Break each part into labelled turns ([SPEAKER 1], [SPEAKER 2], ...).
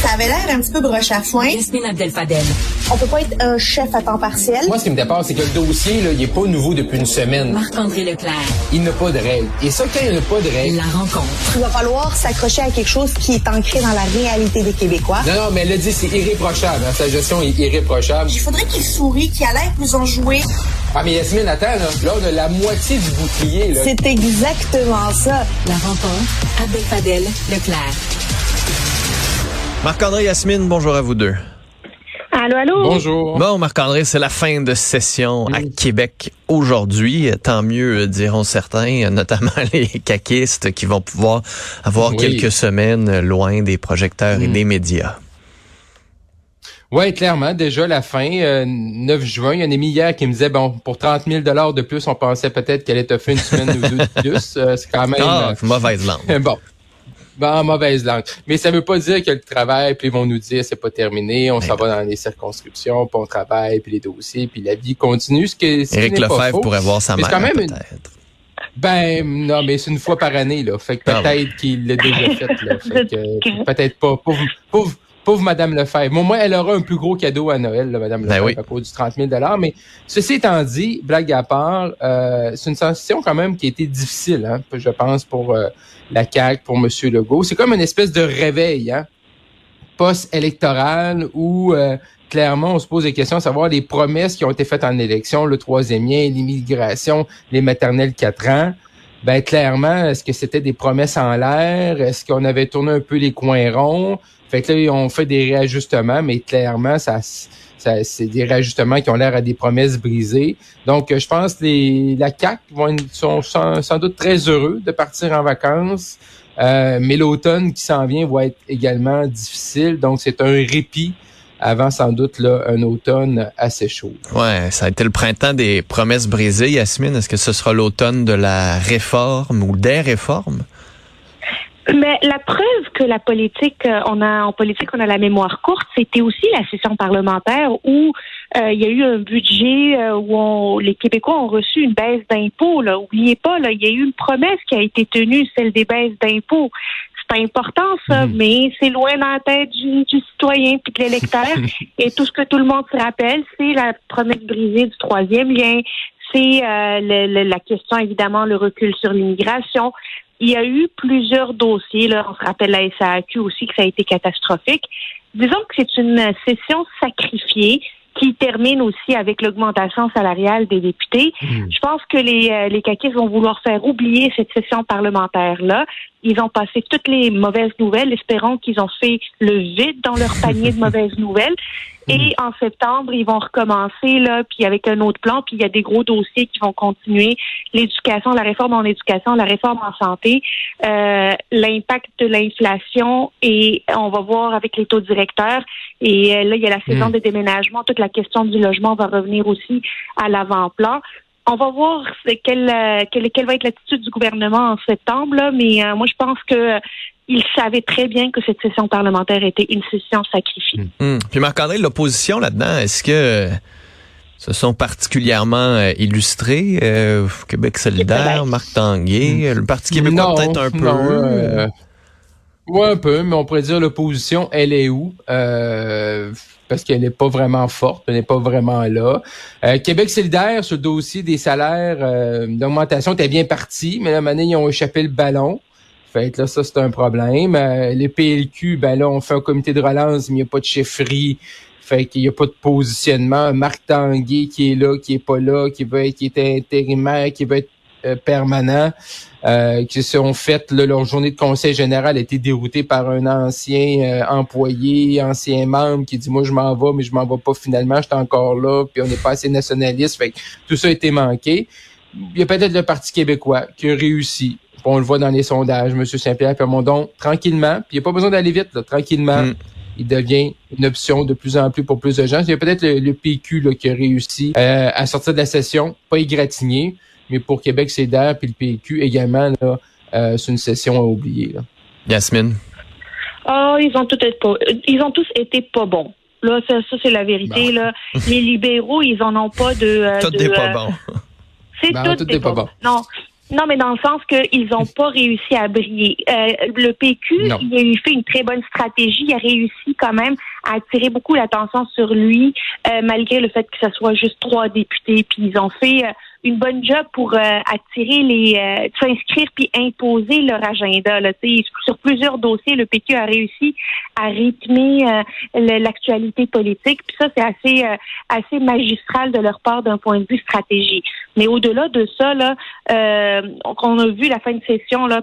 [SPEAKER 1] Ça avait l'air un petit peu broche à foin.
[SPEAKER 2] Yasmine Abdel-Fadel.
[SPEAKER 1] On peut pas être un chef à temps partiel.
[SPEAKER 3] Moi, ce qui me dépasse, c'est que le dossier, là, il est pas nouveau depuis une semaine.
[SPEAKER 2] Marc-André Leclerc.
[SPEAKER 3] Il n'a pas de règles. Et ça, quand il n'y a pas de règles...
[SPEAKER 2] La rencontre.
[SPEAKER 1] Il va falloir s'accrocher à quelque chose qui est ancré dans la réalité des Québécois.
[SPEAKER 3] Non, non, mais elle a dit, c'est irréprochable. Hein. Sa gestion est irréprochable.
[SPEAKER 1] Il faudrait qu'il sourie, qu'il a l'air plus enjoué.
[SPEAKER 3] Ah, mais Yasmine, attends, là, là, on a la moitié du bouclier, là.
[SPEAKER 1] C'est exactement ça.
[SPEAKER 2] La rencontre. Abdel-Fadel. Leclerc.
[SPEAKER 4] Marc-André Yasmine, bonjour à vous deux.
[SPEAKER 5] Allô, allô?
[SPEAKER 3] Bonjour.
[SPEAKER 4] Bon, Marc-André, c'est la fin de session à Québec aujourd'hui. Tant mieux, diront certains, notamment les caquistes qui vont pouvoir avoir
[SPEAKER 3] Oui.
[SPEAKER 4] quelques semaines loin des projecteurs et
[SPEAKER 3] Mm.
[SPEAKER 4] des médias.
[SPEAKER 3] Oui, clairement, déjà la fin, euh, 9 juin, il y a un ami hier qui me disait, bon, pour 30 000 de plus, on pensait peut-être qu'elle allait te faire une semaine ou deux de plus. Euh, c'est quand même...
[SPEAKER 4] Ah, mauvaise langue.
[SPEAKER 3] euh, bon. Bon, mauvaise langue. Mais ça veut pas dire que le travail, puis ils vont nous dire c'est pas terminé, on
[SPEAKER 4] Mais
[SPEAKER 3] s'en va dans les circonscriptions, puis on travaille, puis les dossiers, puis la vie continue. Ce que, ce
[SPEAKER 4] Éric Lefebvre
[SPEAKER 3] faux.
[SPEAKER 4] pourrait voir sa mère,
[SPEAKER 3] c'est quand même une-
[SPEAKER 4] peut-être.
[SPEAKER 3] Ben non, mais c'est une fois par année là. Fait que
[SPEAKER 4] Ah
[SPEAKER 3] peut-être qu'il l'a déjà fait là. Fait que peut-être pas. Pauvre, pauvre, pauvre Madame Lefebvre. Bon, moi, elle aura un plus gros cadeau à Noël, là, Madame
[SPEAKER 4] Ben
[SPEAKER 3] Lefebvre,
[SPEAKER 4] oui.
[SPEAKER 3] à cause du 30 000 Mais ceci étant dit, blague à part, euh, c'est une sensation quand même qui a été difficile, hein, je pense, pour euh, la CAQ, pour Monsieur Legault. C'est comme une espèce de réveil, hein, post-électoral où euh, clairement on se pose des questions à savoir les promesses qui ont été faites en élection, le troisième lien, l'immigration, les maternelles 4 ans. Ben clairement, est-ce que c'était des promesses en l'air? Est-ce qu'on avait tourné un peu les coins ronds? Fait que là, on fait des réajustements, mais clairement, ça, c'est des réajustements qui ont l'air à des promesses brisées. Donc, je pense que les, la CAC vont sont sans, sans doute très heureux de partir en vacances. Euh, mais l'automne qui s'en vient va être également difficile. Donc, c'est un répit avant sans doute là, un automne assez chaud.
[SPEAKER 4] Ouais, ça a été le printemps des promesses brisées, Yasmine. Est-ce que ce sera l'automne de la réforme ou des réformes?
[SPEAKER 5] Mais la preuve que la politique, euh, on a en politique, on a la mémoire courte, c'était aussi la session parlementaire où euh, il y a eu un budget euh, où on- les Québécois ont reçu une baisse d'impôts. Là, oubliez pas, là, il y a eu une promesse qui a été tenue, celle des baisses d'impôts. C'est important ça,
[SPEAKER 3] Mhm.
[SPEAKER 5] mais c'est loin dans la tête du, du citoyen puis de l'électeur. Et tout ce que tout le monde se rappelle, c'est la promesse brisée du troisième lien, c'est euh, le- le- la question évidemment le recul sur l'immigration. Il y a eu plusieurs dossiers. Là, on se rappelle la SAQ aussi que ça a été catastrophique. Disons que c'est une session sacrifiée qui termine aussi avec l'augmentation salariale des députés. Je pense que les, euh, les caquistes vont vouloir faire oublier cette session parlementaire-là. Ils ont passé toutes les mauvaises nouvelles, espérons qu'ils ont fait le vide dans leur panier de mauvaises nouvelles. Et en septembre, ils vont recommencer, là, puis avec un autre plan, puis il y a des gros dossiers qui vont continuer. L'éducation, la réforme en éducation, la réforme en santé, euh, l'impact de l'inflation, et on va voir avec les taux directeurs. Et euh, là, il y a la saison
[SPEAKER 3] Mm.
[SPEAKER 5] des déménagements, toute la question du logement va revenir aussi à l'avant-plan. On va voir quelle, euh, quelle, quelle va être l'attitude du gouvernement en septembre, là, mais euh, moi, je pense que euh, savaient très bien que cette session parlementaire était une session sacrifiée.
[SPEAKER 4] Hmm. Puis Marc-André, l'opposition là-dedans, est-ce que se sont particulièrement illustrés? Euh, Québec solidaire,
[SPEAKER 5] Québec.
[SPEAKER 4] Marc Tanguay, le Parti québécois peut-être un peu?
[SPEAKER 3] non, ouais, un peu, mais on pourrait dire l'opposition, elle est où? Euh, parce qu'elle n'est pas vraiment forte, elle n'est pas vraiment là. Euh, Québec solidaire, sur le dossier des salaires euh, d'augmentation, était bien parti, mais moment donné, ils ont échappé le ballon. Fait que là, ça, c'est un problème. Euh, les PLQ, ben là, on fait un comité de relance, mais il n'y a pas de chefferie. Fait qu'il n'y a pas de positionnement. Marc Tanguay qui est là, qui est pas là, qui veut être, qui était intérimaire, qui veut être euh, permanent, euh, qui se sont fait là, leur journée de conseil général a été déroutée par un ancien euh, employé, ancien membre qui dit moi je m'en vais, mais je m'en vais pas finalement, j'étais encore là, puis on n'est pas assez nationaliste. Fait que tout ça a été manqué. Il y a peut-être le Parti québécois qui a réussi. On le voit dans les sondages, M. Saint-Pierre Plamondon, tranquillement, puis il n'y a pas besoin d'aller vite, là, tranquillement.
[SPEAKER 4] Mm.
[SPEAKER 3] Il devient une option de plus en plus pour plus de gens. Il y a peut-être le, le PQ là, qui a réussi euh, à sortir de la session, pas égratigné, mais pour Québec solidaire puis le PQ également, là, euh, c'est une session à oublier. Là.
[SPEAKER 4] Yasmine?
[SPEAKER 5] Ah, ils ont tous été pas, ils ont tous été pas bons. Là, ça, ça c'est la vérité. Là, les libéraux, ils en ont pas de. euh,
[SPEAKER 4] Tout n'est pas
[SPEAKER 5] euh,
[SPEAKER 4] bon.
[SPEAKER 5] C'est
[SPEAKER 3] Ben,
[SPEAKER 5] tout,
[SPEAKER 3] tout
[SPEAKER 5] des
[SPEAKER 3] pas bon.
[SPEAKER 5] Non. Non, mais dans le sens qu'ils n'ont pas réussi à briller. Euh, le PQ, il a eu fait une très bonne stratégie. Il a réussi quand même à attirer beaucoup l'attention sur lui, euh, malgré le fait que ce soit juste trois députés. Puis ils ont fait euh, une bonne job pour attirer les, s'inscrire puis imposer leur agenda. Là. Sur plusieurs dossiers, le PQ a réussi à rythmer l'actualité politique. Puis ça, c'est assez, assez magistral de leur part d'un point de vue stratégie. Mais au-delà de ça, là, euh, on a vu la fin de session, là,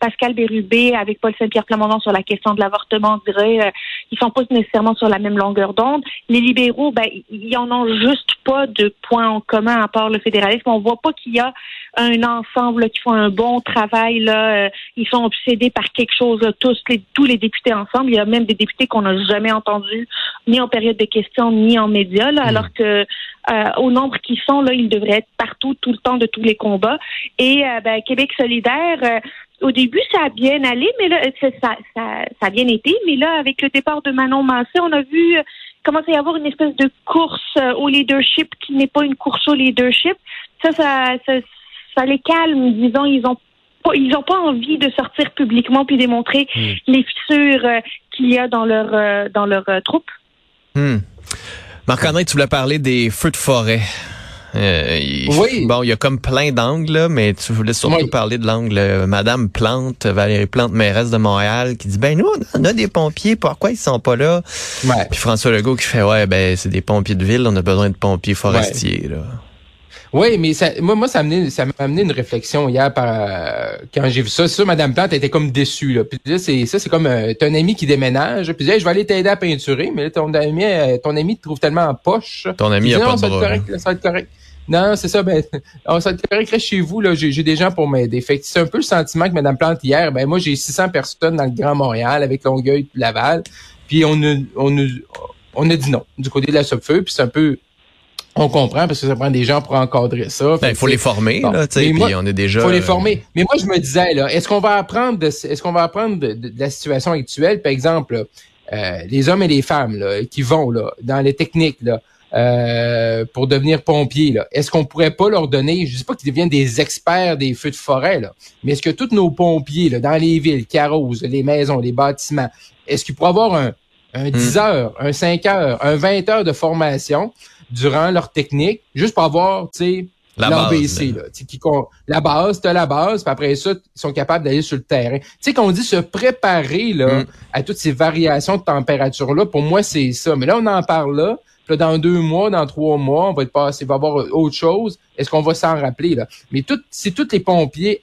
[SPEAKER 5] Pascal Bérubé avec Paul Saint-Pierre Plamondon sur la question de l'avortement, dirait euh, ils sont pas nécessairement sur la même longueur d'onde. Les libéraux, ben, ils en ont juste pas de points en commun à part le fédéralisme. On voit pas qu'il y a un ensemble qui font un bon travail. Là. Euh, ils sont obsédés par quelque chose, tous, les, tous les députés ensemble. Il y a même des députés qu'on n'a jamais entendus, ni en période de questions, ni en médias, hmm. alors que euh, au nombre qu'ils sont, là, ils devraient être partout, tout le temps de tous les combats. Et euh, ben, Québec solidaire, au début, ça a bien allé, mais là, ça, ça, ça, a bien été. Mais là, avec le départ de Manon Massé, on a vu commence à y avoir une espèce de course au leadership qui n'est pas une course au leadership. Ça, ça, ça, ça les calme, disons, ils ont ils n'ont pas envie de sortir publiquement puis démontrer hmm. les fissures euh, qu'il y a dans leur euh, dans leur euh, troupe.
[SPEAKER 4] Hmm. Marc-André, tu voulais parler des feux de forêt. Oui. Bon, il y a comme plein d'angles, mais tu voulais surtout parler de l'angle Madame Plante, Valérie Plante, mairesse de Montréal, qui dit ben nous on a des pompiers, pourquoi ils sont pas là? Puis François Legault qui fait ouais ben c'est des pompiers de ville, on a besoin de pompiers forestiers là.
[SPEAKER 3] Oui, mais ça, moi, moi, ça m'a amené, ça m'a amené une réflexion hier par, euh, quand j'ai vu ça. Ça, Madame Plante était comme déçue. Là. Puis là, c'est ça, c'est comme euh, t'as un ami qui déménage. Puis je vais aller t'aider à peinturer, mais là, ton ami, euh, ton ami te trouve tellement en poche.
[SPEAKER 4] Ton ami a pas de bras.
[SPEAKER 3] Correct, ça va être correct. Non, c'est ça. Ben, on ça va être correct. Chez vous. Là, j'ai, des gens pour m'aider. Fait que c'est un peu le sentiment que Madame Plante hier. Ben moi, j'ai 600 personnes dans le Grand Montréal avec Longueuil, et Laval. Puis on a, on a, on a dit non du côté de la Subfeu. Puis c'est un peu on comprend parce que ça prend des gens pour encadrer ça.
[SPEAKER 4] Ben, il faut les former, là, tu sais, puis on est déjà.
[SPEAKER 3] Faut les former. Mais moi, je me disais, là, est-ce qu'on va apprendre de, est-ce qu'on va apprendre de, la situation actuelle, par exemple, euh, les hommes et les femmes là, qui vont là dans les techniques là. Euh, pour devenir pompiers, là. Est-ce qu'on pourrait pas leur donner, je dis pas qu'ils deviennent des experts des feux de forêt, là, mais est-ce que tous nos pompiers, là, dans les villes, qui arrosent les maisons, les bâtiments, est-ce qu'ils pourraient avoir un, un 10 hmm. heures, un 5 heures, un 20 heures de formation durant leur technique, juste pour avoir, tu sais, la base, là, qui, la base, t'as la base, puis après ça, ils sont capables d'aller sur le terrain. Tu sais, qu'on dit se préparer là, mm. à toutes ces variations de température-là, pour moi, c'est ça. Mais là, on en parle là, puis dans deux mois, dans trois mois, on va être passé, il va y avoir autre chose. Est-ce qu'on va s'en rappeler, là? Mais tout, si tous les pompiers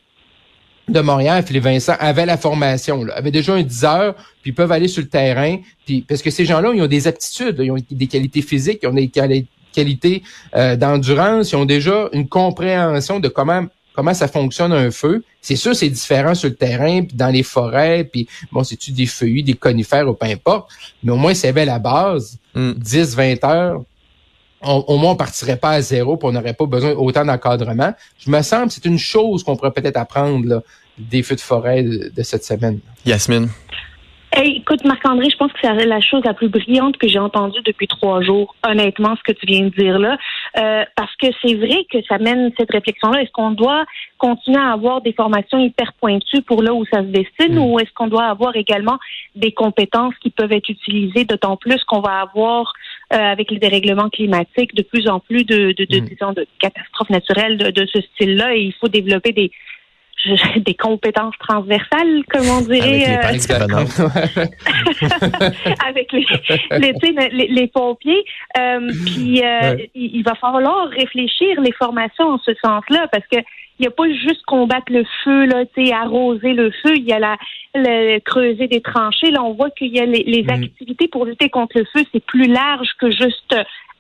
[SPEAKER 3] de Montréal, Philippe Vincent, avaient la formation, là, avaient déjà un 10 heures, puis ils peuvent aller sur le terrain, puis parce que ces gens-là, ils ont des aptitudes, ils ont des qualités physiques, ils ont des qualités qualité euh, d'endurance, ils ont déjà une compréhension de comment comment ça fonctionne un feu. C'est sûr, c'est différent sur le terrain, puis dans les forêts, puis bon, c'est-tu des feuillus, des conifères ou peu importe, mais au moins, c'est bien la base, 10, mm. 20 heures, au moins, on partirait pas à zéro, puis on n'aurait pas besoin autant d'encadrement. Je me sens que c'est une chose qu'on pourrait peut-être apprendre des feux de forêt de, de cette semaine.
[SPEAKER 4] Yasmine
[SPEAKER 5] écoute, Marc-André, je pense que c'est la chose la plus brillante que j'ai entendue depuis trois jours, honnêtement, ce que tu viens de dire là. Euh, parce que c'est vrai que ça mène cette réflexion-là. Est-ce qu'on doit continuer à avoir des formations hyper pointues pour là où ça se destine mm. ou est-ce qu'on doit avoir également des compétences qui peuvent être utilisées, d'autant plus qu'on va avoir euh, avec les dérèglements climatiques de plus en plus de, de, de, mm. de catastrophes naturelles de, de ce style-là et il faut développer des des compétences transversales, comme on dirait.
[SPEAKER 4] Avec les, euh,
[SPEAKER 5] avec les, les, pompiers. Euh, puis euh, il, va falloir réfléchir les formations en ce sens-là, parce que il n'y a pas juste combattre le feu, là, arroser le feu, il y a la, le, creuser des tranchées. Là, on voit qu'il y a les, les mm. activités pour lutter contre le feu, c'est plus large que juste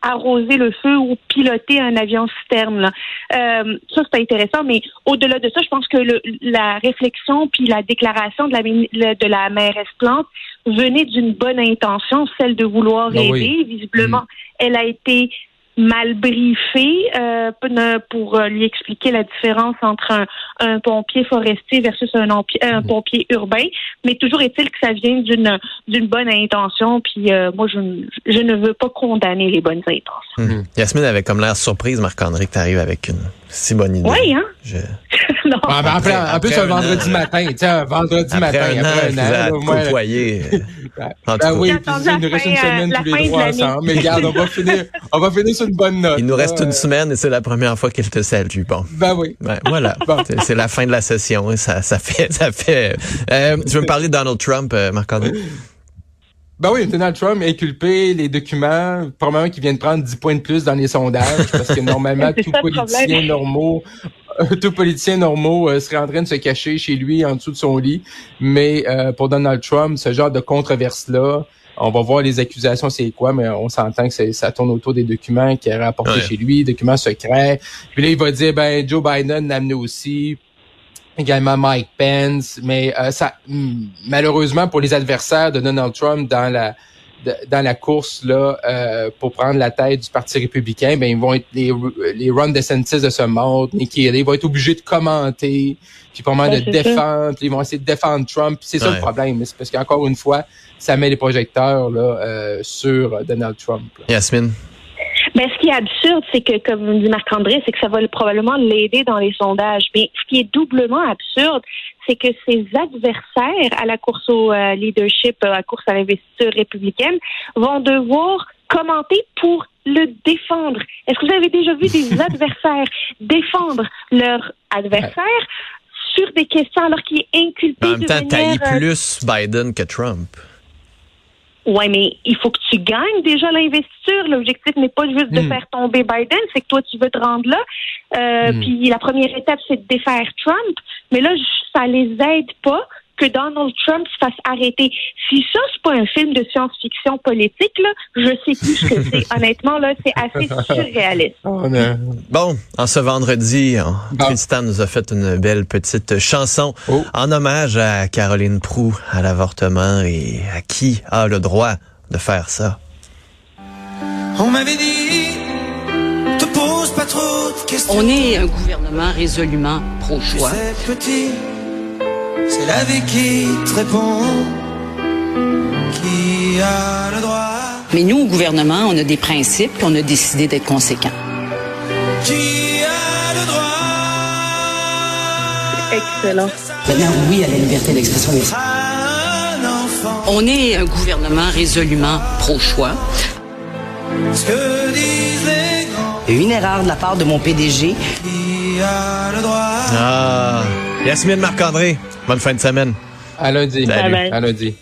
[SPEAKER 5] arroser le feu ou piloter un avion citerne. Là. Euh, ça, c'est intéressant, mais au-delà de ça, je pense que le, la réflexion puis la déclaration de la, de la mairesse Plante venait d'une bonne intention, celle de vouloir ah aider. Visiblement, mm. elle a été mal briefé euh, pour lui expliquer la différence entre un, pompier forestier versus un, un mhm. pompier urbain. Mais toujours est-il que ça vient d'une d'une bonne intention. Puis moi, je, je ne veux pas condamner les bonnes intentions.
[SPEAKER 4] Mhm. Yasmine avait comme l'air surprise, Marc-André, que tu arrives avec une si bonne idée.
[SPEAKER 5] Oui, hein?
[SPEAKER 3] non. Ah, ben, après, en plus, un vendredi matin, tu sais, un vendredi matin,
[SPEAKER 4] un après un an, moi, côtoyer.
[SPEAKER 3] ben, ben oui, puis il nous reste une semaine tous les trois ensemble. Mais regarde, on va finir, on va finir sur une bonne note.
[SPEAKER 4] Il nous reste une semaine et c'est la première fois qu'il te salue. Bon.
[SPEAKER 3] Ben oui.
[SPEAKER 4] Ben, voilà. Bon. C'est la fin de la session. Ça, ça fait, ça fait. Euh, tu veux me parler de Donald Trump, euh, Marc-André?
[SPEAKER 3] Ben oui, Donald Trump inculpé les documents, probablement qu'il vient de prendre 10 points de plus dans les sondages, parce que normalement, tout politicien normaux, tout politicien normaux euh, serait en train de se cacher chez lui en dessous de son lit. Mais euh, pour Donald Trump, ce genre de controverse-là, on va voir les accusations, c'est quoi, mais on s'entend que ça tourne autour des documents qu'il a rapportés chez lui, documents secrets. Puis là, il va dire, ben, Joe Biden l'a amené aussi également Mike Pence, mais euh, ça malheureusement pour les adversaires de Donald Trump dans la dans la course là euh, pour prendre la tête du Parti républicain, ben ils vont être les les Ron DeSantis de ce monde, Nikki Haley, ils vont être obligés de commenter, puis pour de défendre, ils vont essayer de défendre Trump. C'est ça le problème, c'est parce qu'encore une fois, ça met les projecteurs là euh, sur Donald Trump.
[SPEAKER 4] Yasmine?
[SPEAKER 5] Mais ce qui est absurde, c'est que, comme dit Marc-André, c'est que ça va probablement l'aider dans les sondages. Mais ce qui est doublement absurde, c'est que ses adversaires à la course au euh, leadership, à la course à l'investiture républicaine, vont devoir commenter pour le défendre. Est-ce que vous avez déjà vu des adversaires défendre leur adversaire sur des questions alors qu'il est inculpé
[SPEAKER 4] en même temps, de plus Biden que Trump.
[SPEAKER 5] Ouais, mais il faut que tu gagnes déjà l'investiture. L'objectif n'est pas juste de hmm. faire tomber Biden, c'est que toi, tu veux te rendre là. Euh, hmm. Puis la première étape, c'est de défaire Trump. Mais là, ça les aide pas que Donald Trump se fasse arrêter. Si ça, c'est pas un film de science-fiction politique, là, je sais plus ce que c'est. Honnêtement, là, c'est assez surréaliste.
[SPEAKER 4] Bon, en ce vendredi, Tristan nous a fait une belle petite chanson oh. en hommage à Caroline Prou, à l'avortement et à qui a le droit de faire ça.
[SPEAKER 6] On m'avait dit, te pose pas trop de questions.
[SPEAKER 2] On est un gouvernement résolument pro-choix.
[SPEAKER 6] C'est la vie qui te répond, qui a le droit.
[SPEAKER 2] Mais nous, au gouvernement, on a des principes et on a décidé d'être conséquents.
[SPEAKER 6] Qui a le droit.
[SPEAKER 5] Excellent.
[SPEAKER 2] Maintenant, oui à la liberté d'expression des On est un gouvernement résolument pro-choix.
[SPEAKER 6] Ce que disent les
[SPEAKER 2] Une erreur de la part de mon PDG.
[SPEAKER 6] Qui a le droit.
[SPEAKER 4] Ah. Yasmine Marc-André, bonne fin de semaine.
[SPEAKER 3] À lundi.
[SPEAKER 4] Salut.
[SPEAKER 3] À lundi.